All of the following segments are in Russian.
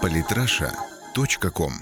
Политраша.ком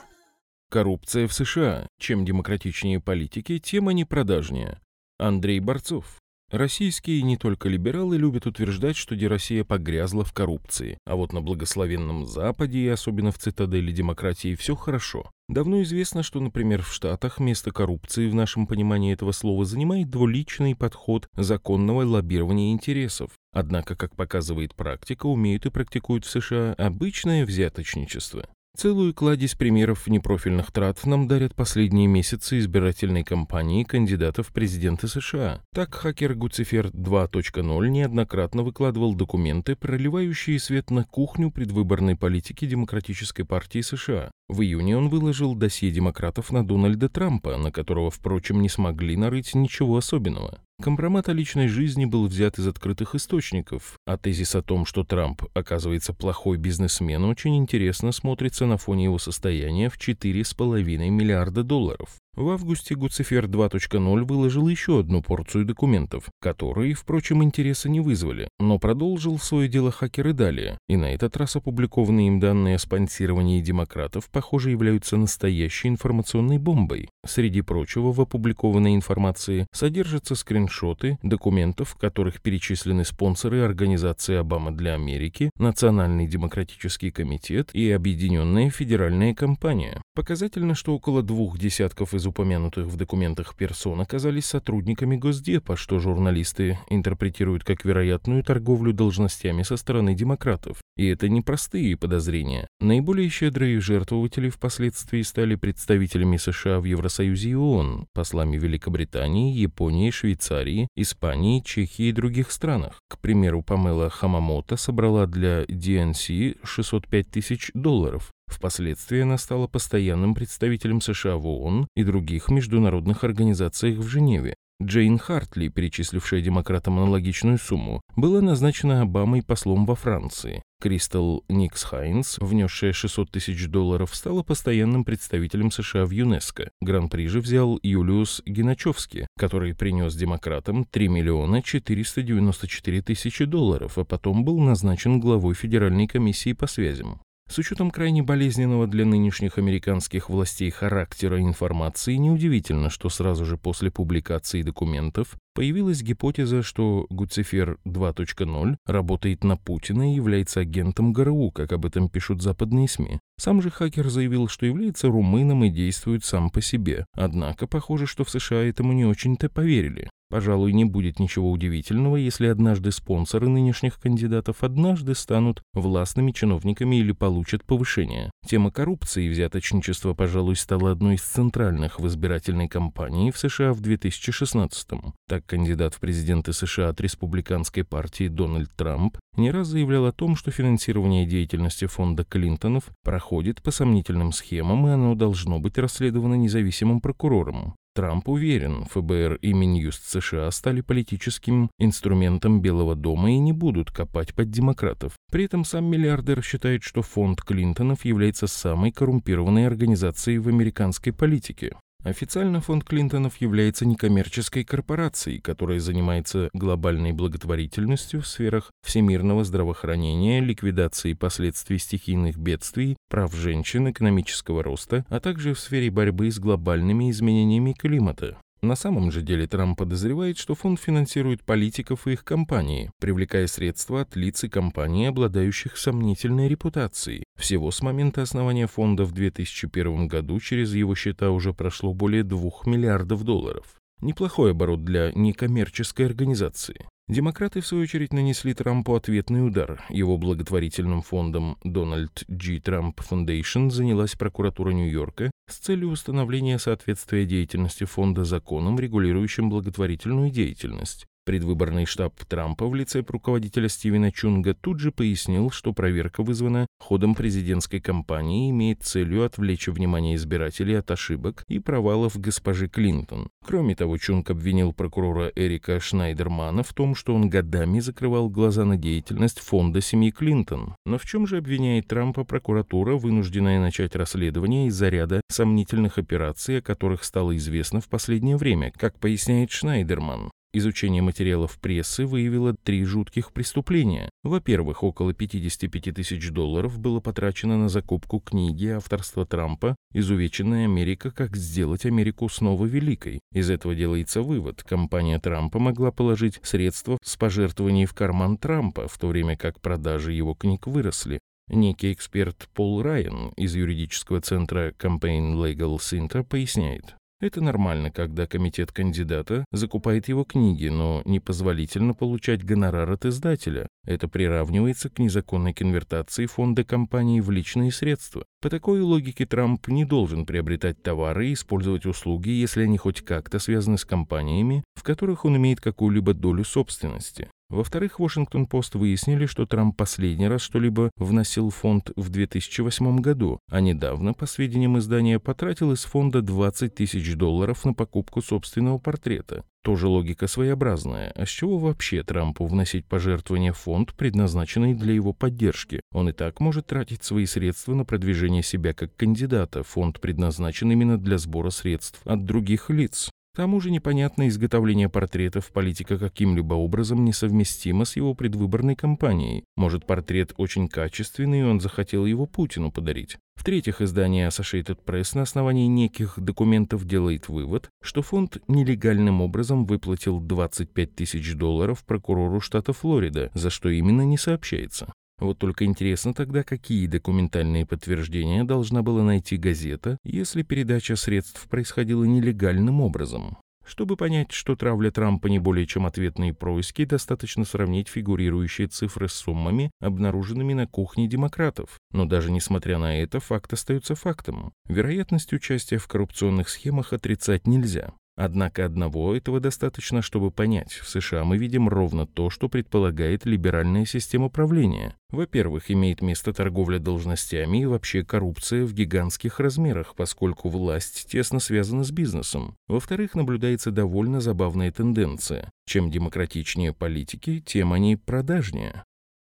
Коррупция в США. Чем демократичнее политики, тем они продажнее. Андрей Борцов. Российские не только либералы любят утверждать, что Россия погрязла в коррупции, а вот на благословенном Западе и особенно в цитадели демократии все хорошо. Давно известно, что, например, в Штатах место коррупции в нашем понимании этого слова занимает двуличный подход законного лоббирования интересов. Однако, как показывает практика, умеют и практикуют в США обычное взяточничество. Целую кладезь примеров непрофильных трат нам дарят последние месяцы избирательной кампании кандидатов в президенты США. Так хакер Гуцифер 2.0 неоднократно выкладывал документы, проливающие свет на кухню предвыборной политики Демократической партии США. В июне он выложил досье демократов на Дональда Трампа, на которого, впрочем, не смогли нарыть ничего особенного. Компромат о личной жизни был взят из открытых источников, а тезис о том, что Трамп оказывается плохой бизнесмен, очень интересно смотрится на фоне его состояния в 4,5 миллиарда долларов. В августе Гуцифер 2.0 выложил еще одну порцию документов, которые, впрочем, интереса не вызвали, но продолжил свое дело хакеры далее, и на этот раз опубликованные им данные о спонсировании демократов, похоже, являются настоящей информационной бомбой. Среди прочего, в опубликованной информации содержатся скриншоты документов, в которых перечислены спонсоры Организации Обама для Америки, Национальный демократический комитет и Объединенная федеральная компания. Показательно, что около двух десятков из упомянутых в документах персон оказались сотрудниками Госдепа, что журналисты интерпретируют как вероятную торговлю должностями со стороны демократов. И это не простые подозрения. Наиболее щедрые жертвователи впоследствии стали представителями США в Евросоюзе и ООН, послами Великобритании, Японии, Швейцарии, Испании, Чехии и других странах. К примеру, Памела Хамамото собрала для DNC 605 тысяч долларов, Впоследствии она стала постоянным представителем США в ООН и других международных организациях в Женеве. Джейн Хартли, перечислившая демократам аналогичную сумму, была назначена Обамой послом во Франции. Кристал Никс Хайнс, внесшая 600 тысяч долларов, стала постоянным представителем США в ЮНЕСКО. Гран-при же взял Юлиус Геначевский, который принес демократам 3 миллиона 494 тысячи долларов, а потом был назначен главой Федеральной комиссии по связям. С учетом крайне болезненного для нынешних американских властей характера информации, неудивительно, что сразу же после публикации документов появилась гипотеза, что Гуцифер 2.0 работает на Путина и является агентом ГРУ, как об этом пишут западные СМИ. Сам же хакер заявил, что является румыном и действует сам по себе. Однако похоже, что в США этому не очень-то поверили. Пожалуй, не будет ничего удивительного, если однажды спонсоры нынешних кандидатов однажды станут властными чиновниками или получат повышение. Тема коррупции и взяточничества, пожалуй, стала одной из центральных в избирательной кампании в США в 2016 -м. Так, кандидат в президенты США от республиканской партии Дональд Трамп не раз заявлял о том, что финансирование деятельности фонда Клинтонов проходит по сомнительным схемам, и оно должно быть расследовано независимым прокурором. Трамп уверен, ФБР и Минюст США стали политическим инструментом Белого дома и не будут копать под демократов. При этом сам миллиардер считает, что фонд Клинтонов является самой коррумпированной организацией в американской политике. Официально фонд Клинтонов является некоммерческой корпорацией, которая занимается глобальной благотворительностью в сферах всемирного здравоохранения, ликвидации последствий стихийных бедствий, прав женщин, экономического роста, а также в сфере борьбы с глобальными изменениями климата. На самом же деле Трамп подозревает, что фонд финансирует политиков и их компании, привлекая средства от лиц и компаний, обладающих сомнительной репутацией. Всего с момента основания фонда в 2001 году через его счета уже прошло более 2 миллиардов долларов. Неплохой оборот для некоммерческой организации. Демократы, в свою очередь, нанесли Трампу ответный удар. Его благотворительным фондом Donald G. Trump Foundation занялась прокуратура Нью-Йорка с целью установления соответствия деятельности фонда законам, регулирующим благотворительную деятельность. Предвыборный штаб Трампа в лице руководителя Стивена Чунга тут же пояснил, что проверка вызвана ходом президентской кампании и имеет целью отвлечь внимание избирателей от ошибок и провалов госпожи Клинтон. Кроме того, Чунг обвинил прокурора Эрика Шнайдермана в том, что он годами закрывал глаза на деятельность фонда семьи Клинтон. Но в чем же обвиняет Трампа прокуратура, вынужденная начать расследование из-за ряда сомнительных операций, о которых стало известно в последнее время, как поясняет Шнайдерман? Изучение материалов прессы выявило три жутких преступления. Во-первых, около 55 тысяч долларов было потрачено на закупку книги авторства Трампа «Изувеченная Америка. Как сделать Америку снова великой». Из этого делается вывод. Компания Трампа могла положить средства с пожертвований в карман Трампа, в то время как продажи его книг выросли. Некий эксперт Пол Райан из юридического центра Campaign Legal Center поясняет. Это нормально, когда комитет кандидата закупает его книги, но непозволительно получать гонорар от издателя. Это приравнивается к незаконной конвертации фонда компании в личные средства. По такой логике Трамп не должен приобретать товары и использовать услуги, если они хоть как-то связаны с компаниями, в которых он имеет какую-либо долю собственности. Во-вторых, Вашингтон-Пост выяснили, что Трамп последний раз что-либо вносил в фонд в 2008 году, а недавно, по сведениям издания, потратил из фонда 20 тысяч долларов на покупку собственного портрета. Тоже логика своеобразная. А с чего вообще Трампу вносить пожертвования в фонд, предназначенный для его поддержки? Он и так может тратить свои средства на продвижение себя как кандидата. Фонд предназначен именно для сбора средств от других лиц. Тому же непонятно изготовление портретов политика каким-либо образом несовместимо с его предвыборной кампанией. Может, портрет очень качественный, и он захотел его Путину подарить. В-третьих, издание Associated Press на основании неких документов делает вывод, что фонд нелегальным образом выплатил 25 тысяч долларов прокурору штата Флорида, за что именно не сообщается. Вот только интересно тогда, какие документальные подтверждения должна была найти газета, если передача средств происходила нелегальным образом. Чтобы понять, что травля Трампа не более чем ответные происки, достаточно сравнить фигурирующие цифры с суммами, обнаруженными на кухне демократов. Но даже несмотря на это, факт остается фактом. Вероятность участия в коррупционных схемах отрицать нельзя. Однако одного этого достаточно, чтобы понять, в США мы видим ровно то, что предполагает либеральная система правления. Во-первых, имеет место торговля должностями и вообще коррупция в гигантских размерах, поскольку власть тесно связана с бизнесом. Во-вторых, наблюдается довольно забавная тенденция. Чем демократичнее политики, тем они продажнее.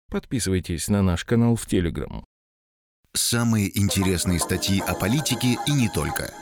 Подписывайтесь на наш канал в Телеграм. Самые интересные статьи о политике и не только –